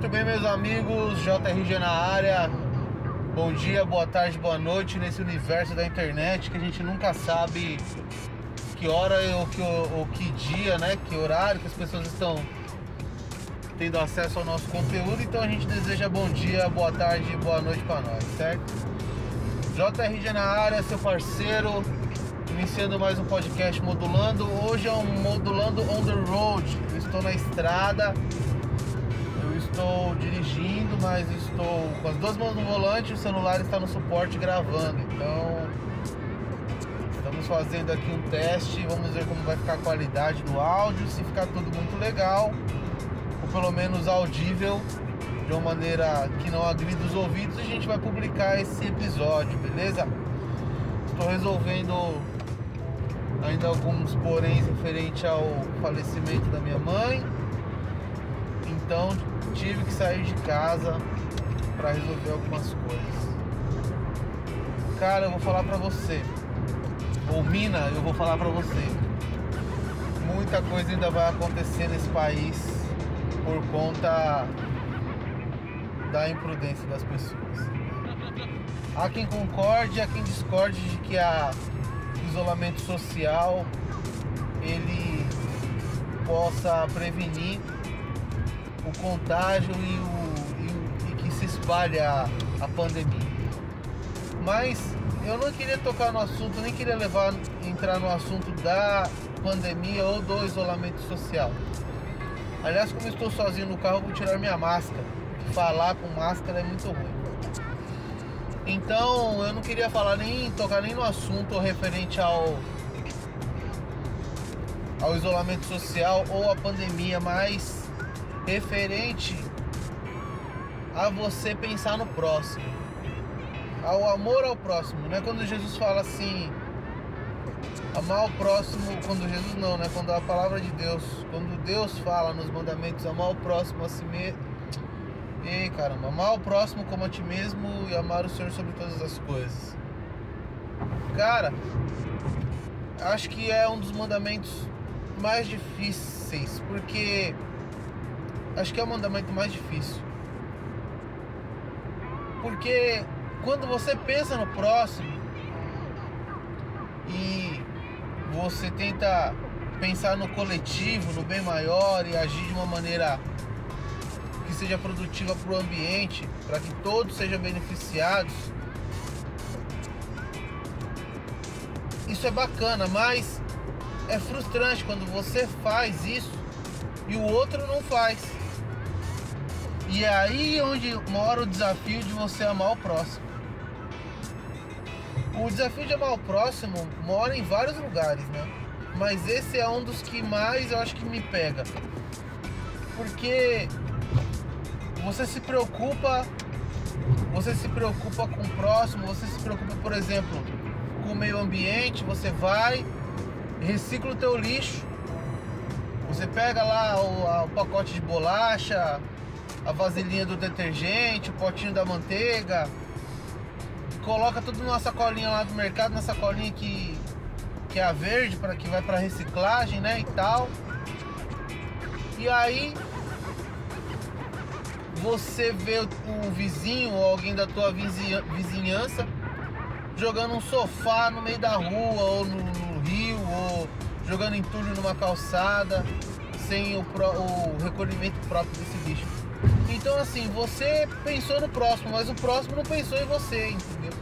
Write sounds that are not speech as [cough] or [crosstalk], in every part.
Muito bem, meus amigos, JRG na área. Bom dia, boa tarde, boa noite nesse universo da internet que a gente nunca sabe que hora ou que, ou que dia, né? Que horário que as pessoas estão tendo acesso ao nosso conteúdo. Então a gente deseja bom dia, boa tarde, boa noite para nós, certo? JRG na área, seu parceiro, iniciando mais um podcast modulando. Hoje é um modulando on the road. Eu estou na estrada estou dirigindo, mas estou com as duas mãos no volante e o celular está no suporte gravando. Então, estamos fazendo aqui um teste, vamos ver como vai ficar a qualidade do áudio, se ficar tudo muito legal, ou pelo menos audível de uma maneira que não agrida os ouvidos, a gente vai publicar esse episódio, beleza? Estou resolvendo ainda alguns porém referente ao falecimento da minha mãe. Então tive que sair de casa para resolver algumas coisas. Cara, eu vou falar para você. Ou Mina, eu vou falar para você. Muita coisa ainda vai acontecer nesse país por conta da imprudência das pessoas. Há quem concorde, há quem discorde de que a isolamento social ele possa prevenir o contágio e, o, e, e que se espalha a, a pandemia. Mas eu não queria tocar no assunto, nem queria levar entrar no assunto da pandemia ou do isolamento social. Aliás, como estou sozinho no carro, vou tirar minha máscara. Falar com máscara é muito ruim. Então, eu não queria falar nem tocar nem no assunto referente ao ao isolamento social ou à pandemia, mas referente a você pensar no próximo, ao amor ao próximo, né? Quando Jesus fala assim, amar o próximo, quando Jesus não, né? Quando a palavra de Deus, quando Deus fala nos mandamentos, amar o próximo a si mesmo. Ei, caramba, amar o próximo como a ti mesmo e amar o Senhor sobre todas as coisas. Cara, acho que é um dos mandamentos mais difíceis, porque acho que é o mandamento mais difícil. Porque quando você pensa no próximo e você tenta pensar no coletivo, no bem maior e agir de uma maneira que seja produtiva para o ambiente, para que todos sejam beneficiados. Isso é bacana, mas é frustrante quando você faz isso e o outro não faz. E é aí onde mora o desafio de você amar o próximo. O desafio de amar o próximo mora em vários lugares, né? Mas esse é um dos que mais eu acho que me pega. Porque você se preocupa, você se preocupa com o próximo, você se preocupa, por exemplo, com o meio ambiente, você vai, recicla o teu lixo, você pega lá o, o pacote de bolacha, a vasilhinha do detergente, o potinho da manteiga, coloca tudo numa sacolinha lá do mercado, na sacolinha que, que é a verde, para que vai para reciclagem, né, e tal. E aí você vê um vizinho ou alguém da tua vizinhança jogando um sofá no meio da rua ou no, no rio ou jogando entulho numa calçada sem o, pro, o recolhimento próprio desse lixo. Então assim, você pensou no próximo, mas o próximo não pensou em você, entendeu?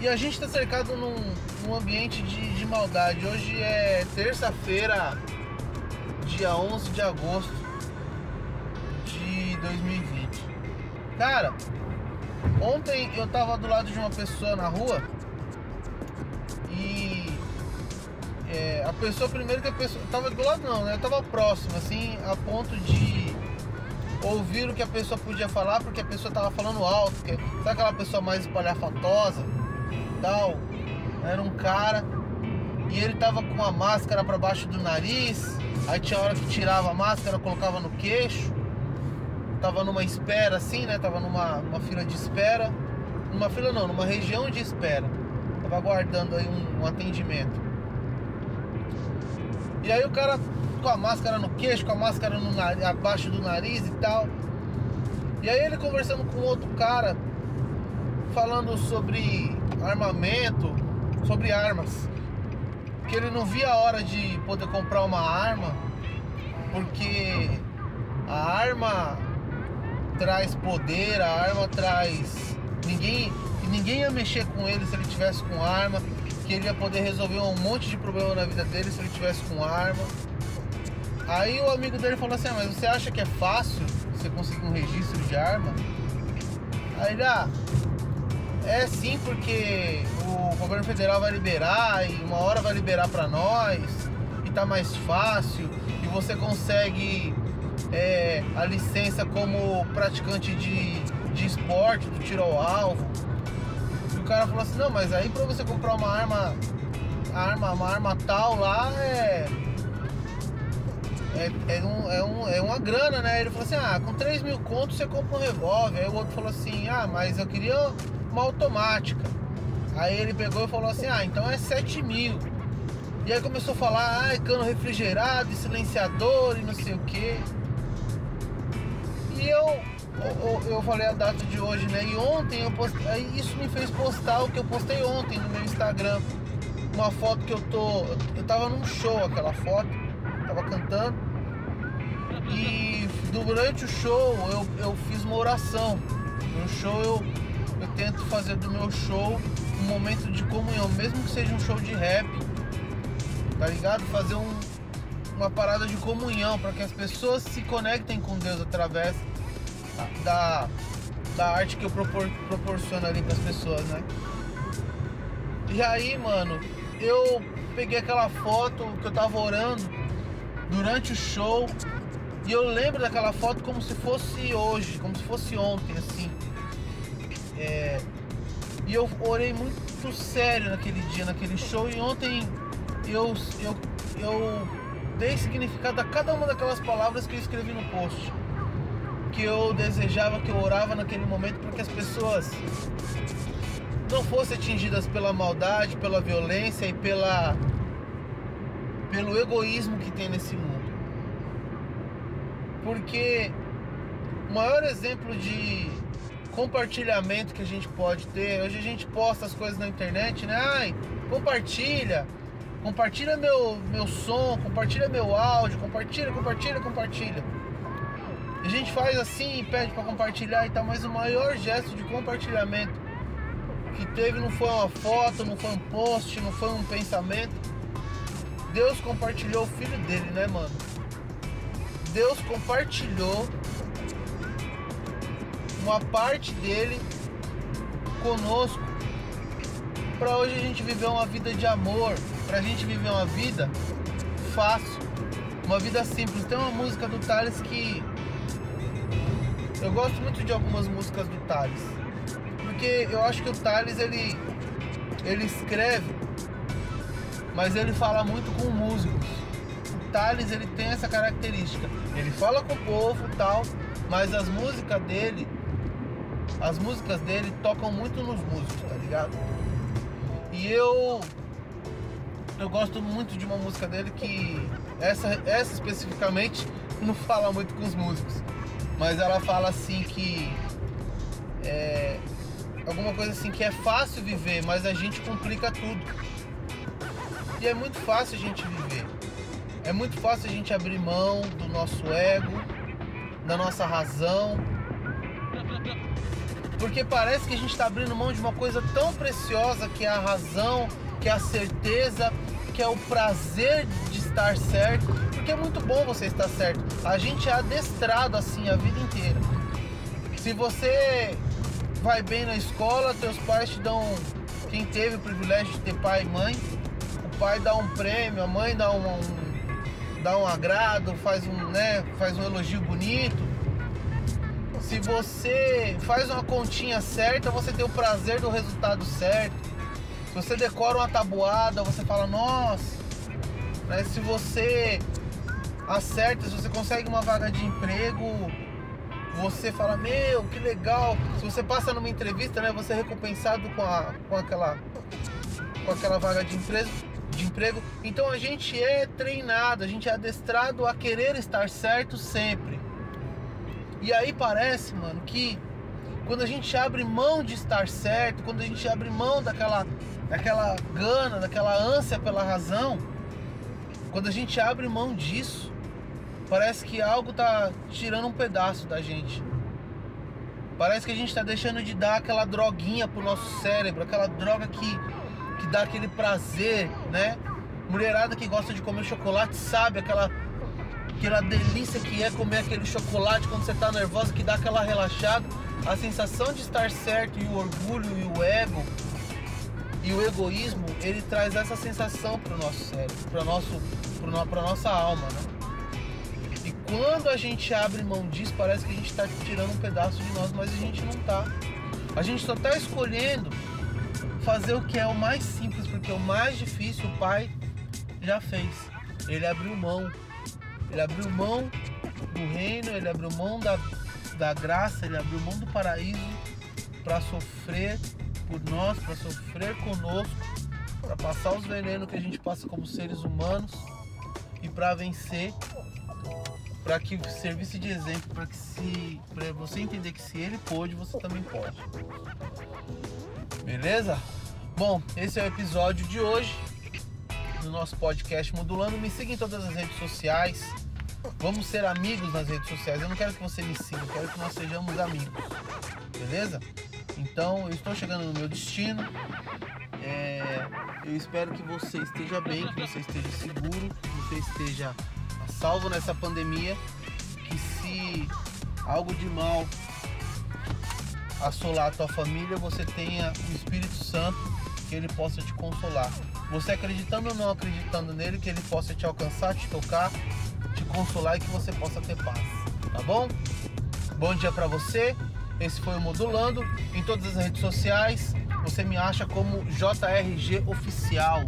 E a gente está cercado num, num ambiente de, de, maldade. Hoje é terça-feira, dia 11 de agosto de 2020. Cara, ontem eu tava do lado de uma pessoa na rua e é, a pessoa primeiro que a pessoa tava do lado não, né? Eu tava próximo, assim, a ponto de ouvir o que a pessoa podia falar porque a pessoa tava falando alto. Que, sabe aquela pessoa mais espalhafatosa? Tal. Era um cara e ele tava com a máscara para baixo do nariz. Aí tinha hora que tirava a máscara, colocava no queixo. Tava numa espera assim, né? Tava numa, numa fila de espera. Numa fila não, numa região de espera. Tava aguardando aí um, um atendimento. E aí o cara com a máscara no queixo, com a máscara no nariz, abaixo do nariz e tal. E aí ele conversando com outro cara, falando sobre armamento, sobre armas. Que ele não via a hora de poder comprar uma arma, porque a arma traz poder, a arma traz. Ninguém, ninguém ia mexer com ele se ele tivesse com arma, que ele ia poder resolver um monte de problema na vida dele se ele tivesse com arma. Aí o amigo dele falou assim, ah, mas você acha que é fácil você conseguir um registro de arma? Aí ele, ah, é sim, porque o governo federal vai liberar e uma hora vai liberar para nós e tá mais fácil e você consegue é, a licença como praticante de, de esporte, do tiro ao alvo. Cara falou assim, não, mas aí pra você comprar uma arma, arma uma arma tal lá é é, é, um, é, um, é uma grana, né? Ele falou assim, ah, com 3 mil contos você compra um revólver. Aí o outro falou assim, ah, mas eu queria uma automática. Aí ele pegou e falou assim, ah, então é 7 mil. E aí começou a falar, ah, cano refrigerado, silenciador e não sei o que. E eu, eu, eu falei a data de hoje, né? E ontem eu postei, isso me fez postar o que eu postei ontem no meu Instagram. Uma foto que eu tô. Eu tava num show aquela foto tava cantando. E durante o show eu, eu fiz uma oração. No show eu, eu tento fazer do meu show um momento de comunhão, mesmo que seja um show de rap, tá ligado? Fazer um, uma parada de comunhão para que as pessoas se conectem com Deus através da, da arte que eu propor, proporciono ali para as pessoas, né? E aí, mano, eu peguei aquela foto que eu tava orando durante o show. E eu lembro daquela foto como se fosse hoje, como se fosse ontem, assim. É, e eu orei muito sério naquele dia, naquele show. E ontem eu, eu, eu dei significado a cada uma daquelas palavras que eu escrevi no post. Que eu desejava, que eu orava naquele momento para que as pessoas não fossem atingidas pela maldade, pela violência e pela pelo egoísmo que tem nesse mundo. Porque o maior exemplo de compartilhamento que a gente pode ter, hoje a gente posta as coisas na internet, né? Ai, compartilha, compartilha meu, meu som, compartilha meu áudio, compartilha, compartilha, compartilha. A gente faz assim, pede para compartilhar e tal, mas o maior gesto de compartilhamento que teve não foi uma foto, não foi um post, não foi um pensamento, Deus compartilhou o filho dele, né, mano? Deus compartilhou uma parte dele conosco para hoje a gente viver uma vida de amor, pra gente viver uma vida fácil, uma vida simples. Tem uma música do Thales que eu gosto muito de algumas músicas do Thales, porque eu acho que o Thales ele ele escreve mas ele fala muito com músicos. O Thales ele tem essa característica. Ele fala com o povo tal, mas as músicas dele, as músicas dele tocam muito nos músicos, tá ligado? E eu eu gosto muito de uma música dele que essa, essa especificamente [laughs] não fala muito com os músicos, mas ela fala assim que é alguma coisa assim que é fácil viver, mas a gente complica tudo. E é muito fácil a gente viver. É muito fácil a gente abrir mão do nosso ego, da nossa razão. Porque parece que a gente está abrindo mão de uma coisa tão preciosa que é a razão, que é a certeza, que é o prazer de estar certo. Porque é muito bom você estar certo. A gente é adestrado assim a vida inteira. Se você vai bem na escola, teus pais te dão. Quem teve o privilégio de ter pai e mãe, pai dá um prêmio, a mãe dá um, um, dá um agrado, faz um, né, faz um elogio bonito. Se você faz uma continha certa, você tem o prazer do resultado certo. Se você decora uma tabuada, você fala, nossa. Né? Se você acerta, se você consegue uma vaga de emprego, você fala, meu, que legal. Se você passa numa entrevista, né, você é recompensado com, a, com aquela com aquela vaga de emprego de emprego. Então a gente é treinado, a gente é adestrado a querer estar certo sempre. E aí parece, mano, que quando a gente abre mão de estar certo, quando a gente abre mão daquela, daquela gana, daquela ânsia pela razão, quando a gente abre mão disso, parece que algo tá tirando um pedaço da gente. Parece que a gente tá deixando de dar aquela droguinha pro nosso cérebro, aquela droga que, que dá aquele prazer, né? Mulherada que gosta de comer chocolate sabe aquela aquela delícia que é comer aquele chocolate quando você tá nervosa, que dá aquela relaxada. A sensação de estar certo e o orgulho e o ego e o egoísmo, ele traz essa sensação para o nosso cérebro, para nosso, para nossa alma, né? Quando a gente abre mão disso, parece que a gente está tirando um pedaço de nós, mas a gente não tá. A gente só está escolhendo fazer o que é o mais simples, porque o mais difícil o pai já fez. Ele abriu mão. Ele abriu mão do reino, ele abriu mão da, da graça, ele abriu mão do paraíso para sofrer por nós, para sofrer conosco, para passar os venenos que a gente passa como seres humanos e para vencer, para que servisse de exemplo, para que se para você entender que se ele pôde, você também pode. Beleza? Bom, esse é o episódio de hoje do nosso podcast Modulando. Me siga em todas as redes sociais. Vamos ser amigos nas redes sociais. Eu não quero que você me siga, eu quero que nós sejamos amigos. Beleza? Então, eu estou chegando no meu destino. É, eu espero que você esteja bem, que você esteja seguro, que você esteja salvo nessa pandemia. Que se algo de mal assolar a tua família, você tenha o Espírito Santo que ele possa te consolar. Você acreditando ou não acreditando nele, que ele possa te alcançar, te tocar, te consolar e que você possa ter paz. Tá bom? Bom dia para você. Esse foi o Modulando. Em todas as redes sociais, você me acha como JRG Oficial.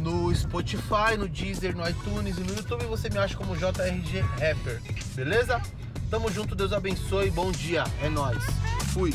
No Spotify, no Deezer, no iTunes e no YouTube você me acha como JRG Rapper. Beleza? Tamo junto, Deus abençoe. Bom dia. É nós. Fui.